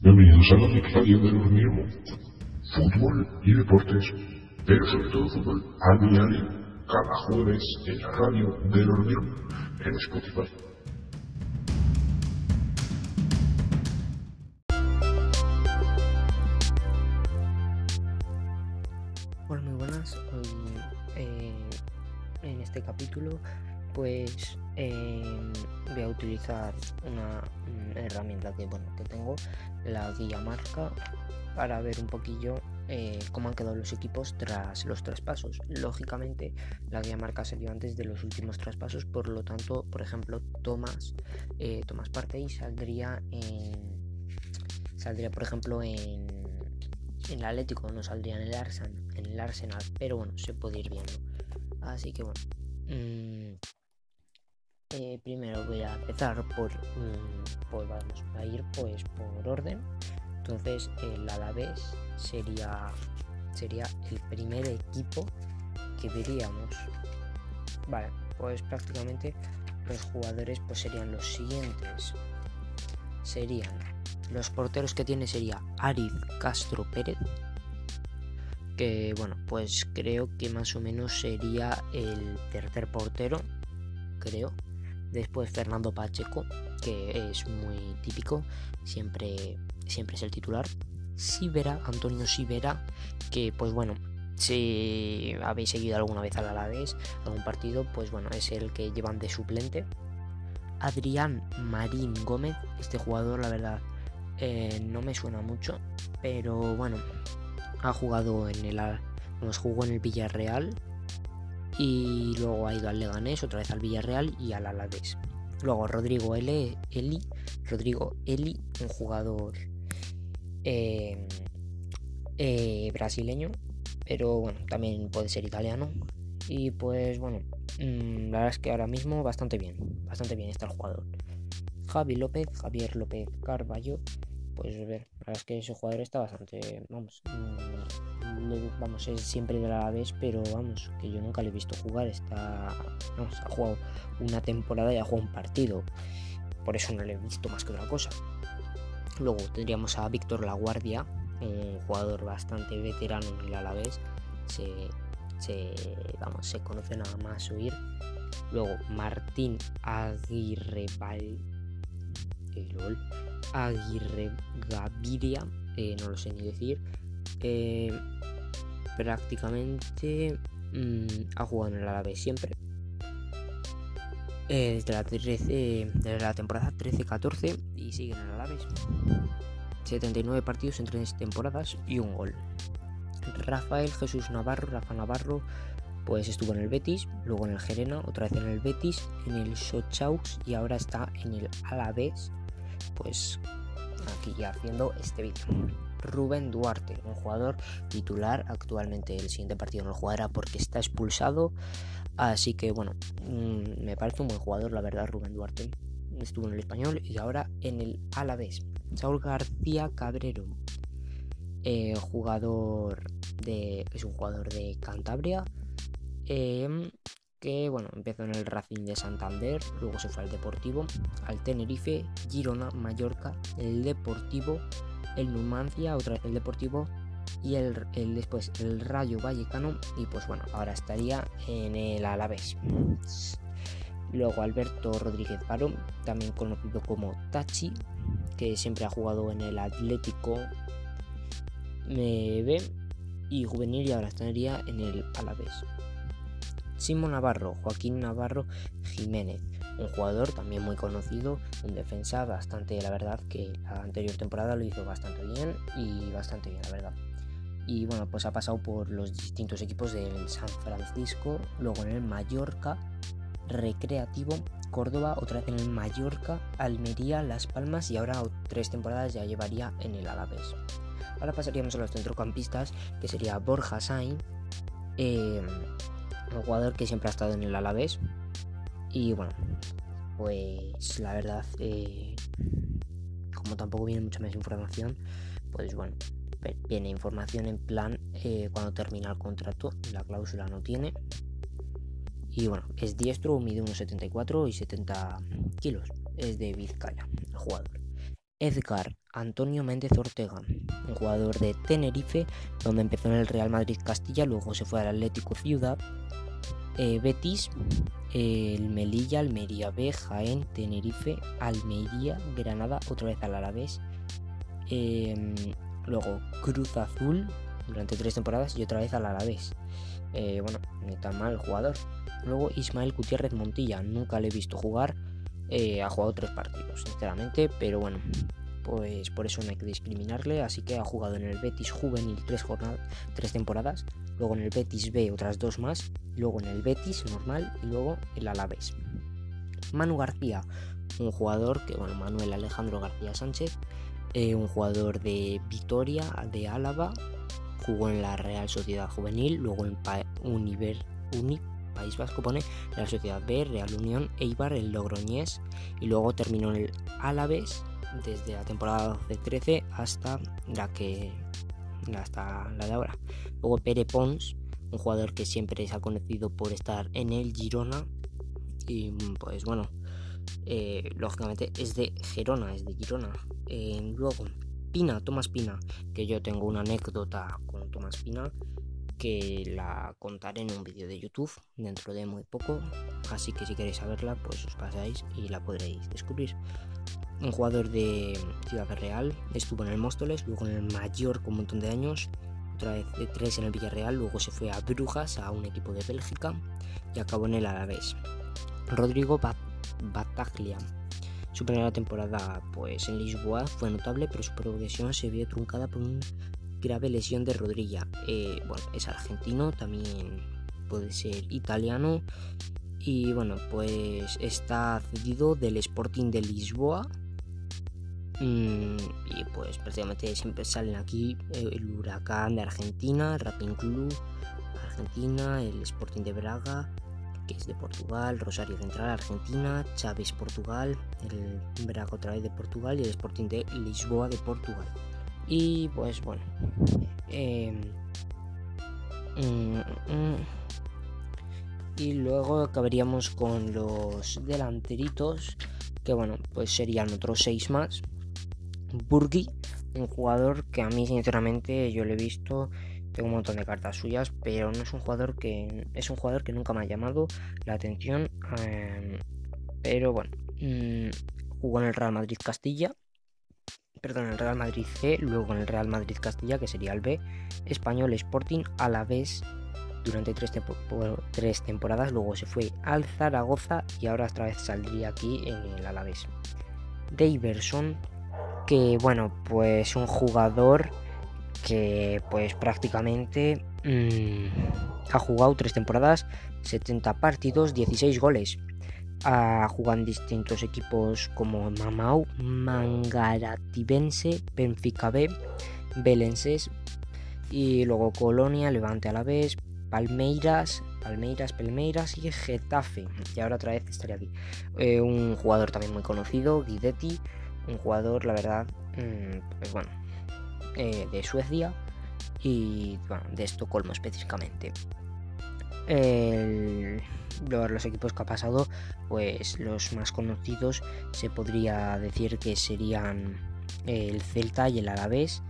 Bienvenidos a la Radio de los mismos. Fútbol y deportes, pero sobre todo fútbol a diario, cada jueves en la radio de los mismos, en Spotify. Hola, muy buenas. Hoy eh, en este capítulo pues eh, voy a utilizar una, mm, herramienta que bueno que tengo, la guía marca, para ver un poquillo eh, cómo han quedado los equipos tras los traspasos. Lógicamente la guía marca salió antes de los últimos traspasos, por lo tanto, por ejemplo, Tomás, eh, Tomás Partey saldría en saldría por ejemplo en en el Atlético no saldría en el Arsenal, en el Arsenal, pero bueno, se puede ir viendo. Así que bueno. Mm, eh, primero voy a empezar por, mm, pues vamos a ir pues por orden. Entonces el Alavés sería sería el primer equipo que veríamos. Vale, pues prácticamente los jugadores pues serían los siguientes. Serían los porteros que tiene sería Ariz Castro Pérez. Que bueno, pues creo que más o menos sería el tercer portero. Creo. Después Fernando Pacheco, que es muy típico. Siempre, siempre es el titular. Sibera, Antonio Sibera, que pues bueno, si habéis seguido alguna vez al Alavés, algún partido, pues bueno, es el que llevan de suplente. Adrián Marín Gómez, este jugador, la verdad, eh, no me suena mucho, pero bueno, ha jugado en el, nos jugó en el Villarreal y luego ha ido al Leganés, otra vez al Villarreal y al Alavés. Luego Rodrigo Eli, Rodrigo Eli, un jugador eh, eh, brasileño, pero bueno, también puede ser italiano. Y pues bueno, mm, la verdad es que ahora mismo bastante bien, bastante bien está el jugador. Javi López, Javier López Carballo, pues ver, la verdad es que ese jugador está bastante, vamos, mm, vamos, es siempre de la pero vamos, que yo nunca le he visto jugar, está, ha jugado una temporada y ha jugado un partido, por eso no le he visto más que otra cosa. Luego tendríamos a Víctor Laguardia, un jugador bastante veterano en el Alavés, se, se, vamos, se conoce nada más oír. Luego Martín Aguirre Val, Aguirre Gaviria, eh, no lo sé ni decir. Eh, prácticamente mm, ha jugado en el Alavés siempre. Eh, desde, la 13, desde la temporada 13-14 y sigue en el Alavés. 79 partidos en 3 temporadas y un gol. Rafael Jesús Navarro, Rafa Navarro, pues estuvo en el Betis, luego en el Gerena, otra vez en el Betis, en el Sochaux y ahora está en el Alavés pues aquí ya haciendo este vídeo. Rubén Duarte, un jugador titular actualmente. El siguiente partido no lo jugará porque está expulsado. Así que bueno, mm, me parece un buen jugador, la verdad, Rubén Duarte. Estuvo en el español y ahora en el Alavés. Saúl García Cabrero, eh, jugador de. es un jugador de Cantabria. Eh, que bueno, empezó en el Racing de Santander, luego se fue al Deportivo, al Tenerife, Girona, Mallorca, el Deportivo, el Numancia, otra vez el Deportivo y el, después el Rayo Vallecano y pues bueno, ahora estaría en el Alavés. Luego Alberto Rodríguez Paro, también conocido como Tachi, que siempre ha jugado en el Atlético B y juvenil y ahora estaría en el Alavés. Simón Navarro, Joaquín Navarro Jiménez, un jugador también muy conocido, un defensa bastante, la verdad, que la anterior temporada lo hizo bastante bien y bastante bien, la verdad. Y bueno, pues ha pasado por los distintos equipos del San Francisco, luego en el Mallorca, Recreativo, Córdoba, otra vez en el Mallorca, Almería, Las Palmas y ahora tres temporadas ya llevaría en el Alavés. Ahora pasaríamos a los centrocampistas, que sería Borja Sain, eh, un jugador que siempre ha estado en el Alavés. Y bueno, pues la verdad, eh, como tampoco viene mucha más información, pues bueno, viene información en plan eh, cuando termina el contrato, la cláusula no tiene. Y bueno, es diestro, mide unos 74 y 70 kilos. Es de Vizcaya, el jugador. Edgar Antonio Méndez Ortega, un jugador de Tenerife, donde empezó en el Real Madrid Castilla, luego se fue al Atlético Ciudad, eh, Betis, el Melilla, Almería B, Jaén, Tenerife, Almería, Granada, otra vez al Alavés, em, luego Cruz Azul durante tres temporadas y otra vez al Alavés. Eh, bueno, ni tan mal jugador. Luego Ismael Gutiérrez Montilla, nunca le he visto jugar, eh, ha jugado tres partidos, sinceramente, pero bueno, pues por eso no hay que discriminarle, así que ha jugado en el Betis Juvenil tres, jornadas, tres temporadas, luego en el Betis B otras dos más, luego en el Betis normal y luego el Alavés. Manu García, un jugador que, bueno, Manuel Alejandro García Sánchez, eh, un jugador de Vitoria, de Álava, jugó en la Real Sociedad Juvenil, luego en País Vasco pone la Sociedad B, Real Unión, Eibar, el Logroñés y luego terminó en el Alavés desde la temporada 12-13 hasta la que hasta la de ahora. Luego Pere Pons, un jugador que siempre se ha conocido por estar en el Girona y pues bueno, eh, lógicamente es de Gerona, es de Girona. Eh, luego Pina, Tomás Pina, que yo tengo una anécdota con Tomás Pina que la contaré en un vídeo de YouTube dentro de muy poco, así que si queréis saberla, pues os pasáis y la podréis descubrir un jugador de Ciudad Real, estuvo en el Móstoles, luego en el Mayor con un montón de años, otra vez de tres en el Villarreal, luego se fue a Brujas, a un equipo de Bélgica, y acabó en el Alavés. Rodrigo Bataglia. Su primera temporada pues, en Lisboa fue notable, pero su progresión se vio truncada por una grave lesión de rodilla. Eh, bueno, es argentino, también puede ser italiano. Y bueno, pues está cedido del Sporting de Lisboa y pues prácticamente siempre salen aquí eh, el Huracán de Argentina, el Racing Club Argentina, el Sporting de Braga, que es de Portugal, Rosario Central Argentina, Chávez Portugal, el Braga otra vez de Portugal y el Sporting de Lisboa de Portugal. Y pues bueno. Em, mm, mm, y luego acabaríamos con los delanteritos, que bueno, pues serían otros seis más. Burgi, un jugador que a mí sinceramente yo lo he visto, tengo un montón de cartas suyas, pero no es un jugador que es un jugador que nunca me ha llamado la atención, em, pero bueno, mm, jugó en el Real Madrid Castilla, perdón, en el Real Madrid C, luego en el Real Madrid Castilla, que sería el B, Español Sporting a la vez durante tres, temporadas, luego se fue al Zaragoza y ahora otra vez saldría aquí en el Alavés. Daverson que bueno, pues un jugador que pues prácticamente mm, ha jugado tres temporadas, 70 partidos, 16 goles. Ha jugado en distintos equipos como Mamau, Mangarativense, Benfica B, Belenses y luego Colonia, Levante a la vez, Palmeiras, Palmeiras, Palmeiras y Getafe. Y ahora otra vez estaría aquí. Eh, un jugador también muy conocido, Guidetti, un jugador, la verdad, mm, pues bueno, eh, de Suecia y de Estocolmo específicamente. los equipos que ha pasado, pues los más conocidos se podría decir que serían el Celta y el Alavés,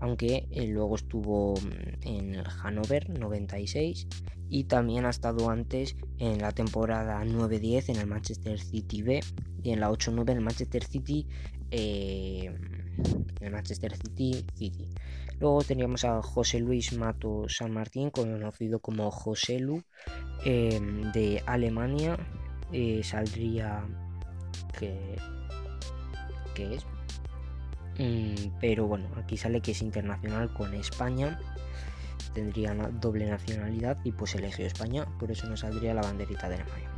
aunque eh, luego estuvo mm, en el Hannover 96 y también ha estado antes en la temporada 9-10 en el Manchester City B y en la 8-9 en el Manchester City eh, el Manchester City, City. Luego teníamos a José Luis Mato San Martín, conocido como José Lu, em, de Alemania. Eh, saldría que, es. Mm, pero bueno, aquí sale que es internacional con España. Tendría doble nacionalidad y pues elegido España, por eso no saldría la banderita de Alemania.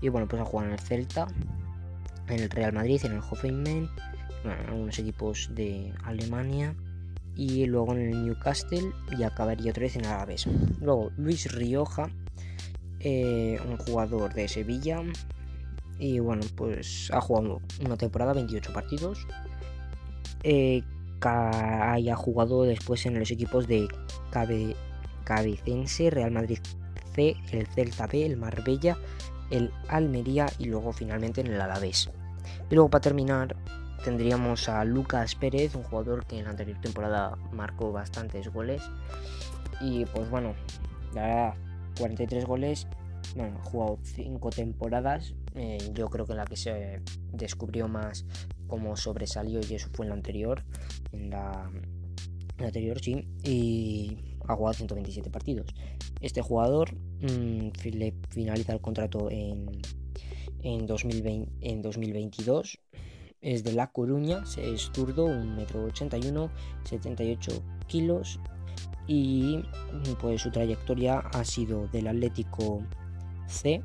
Y bueno, pues a jugar en el Celta, en el Real Madrid, en el Hoffenheim, algunos equipos de Alemania y luego en el Newcastle y acabaría otra vez en Alavés. Luego Luis Rioja, eh, un jugador de Sevilla y bueno, pues ha jugado una temporada, 28 partidos. Eh, haya jugado después en los equipos de Cabe, Cabecense, Real Madrid C, el Celta B, el Marbella, el Almería y luego finalmente en el Alavés. Y luego para terminar tendríamos a Lucas Pérez, un jugador que en la anterior temporada marcó bastantes goles. Y pues bueno, la verdad, 43 goles. Bueno, ha jugado 5 temporadas. Eh, yo creo que la que se descubrió más como sobresalió y eso fue en la anterior. En la, anterior, sí. Y ha jugado 127 partidos. Este jugador mmm, le finaliza el contrato en, en, 2020, en 2022 es de La Coruña, es zurdo, 1,81m, 78 kilos y pues su trayectoria ha sido del Atlético C,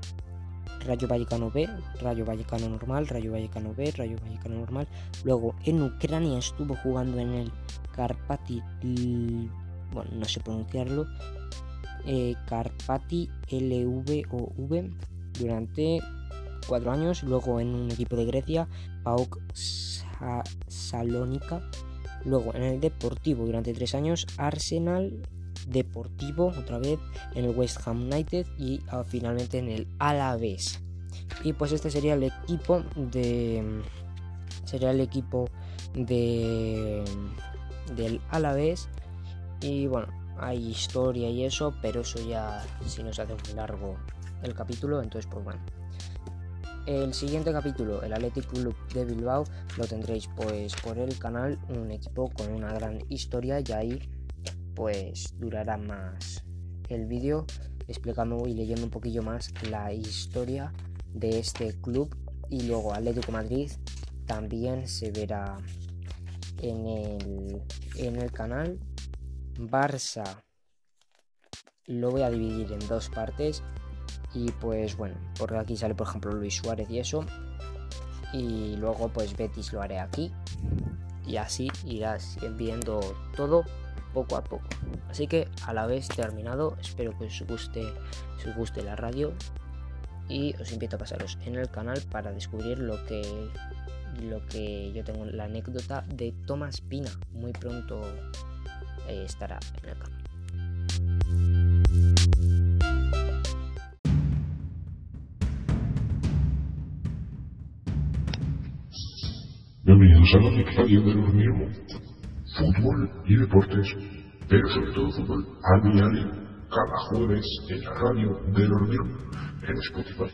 Rayo Vallecano B, Rayo Vallecano normal, Rayo Vallecano B, Rayo Vallecano normal. Luego en Ucrania estuvo jugando en el Karpati, bueno, no sé pronunciarlo, eh, Karpati LVOV durante cuatro años, luego en un equipo de Grecia, PAOK Salónica, luego en el Deportivo durante tres años, Arsenal Deportivo otra vez, en el West Ham United y ah, finalmente en el Alavés. Y pues este sería el equipo de sería el equipo de del Alavés y bueno, hay historia y eso, pero eso ya si nos hace muy largo el capítulo, entonces pues bueno. El siguiente capítulo, el Athletic Club de Bilbao, lo tendréis pues por el canal, un equipo con una gran historia y ahí pues durará más el vídeo explicando y leyendo un poquillo más la historia de este club. Y luego Atlético Madrid también se verá en el, en el canal. Barça lo voy a dividir en dos partes y pues bueno, porque aquí sale por ejemplo Luis Suárez y eso. Y luego pues Betis lo haré aquí. Y así irás viendo todo poco a poco. Así que a la vez terminado, espero que os guste, os guste la radio. Y os invito a pasaros en el canal para descubrir lo que lo que yo tengo la anécdota de Tomás Pina. Muy pronto eh, estará en el canal. Bienvenidos a la radio de los mismos. Fútbol y deportes, pero sobre todo fútbol a diario, cada jueves en la radio de los mismos, en Spotify.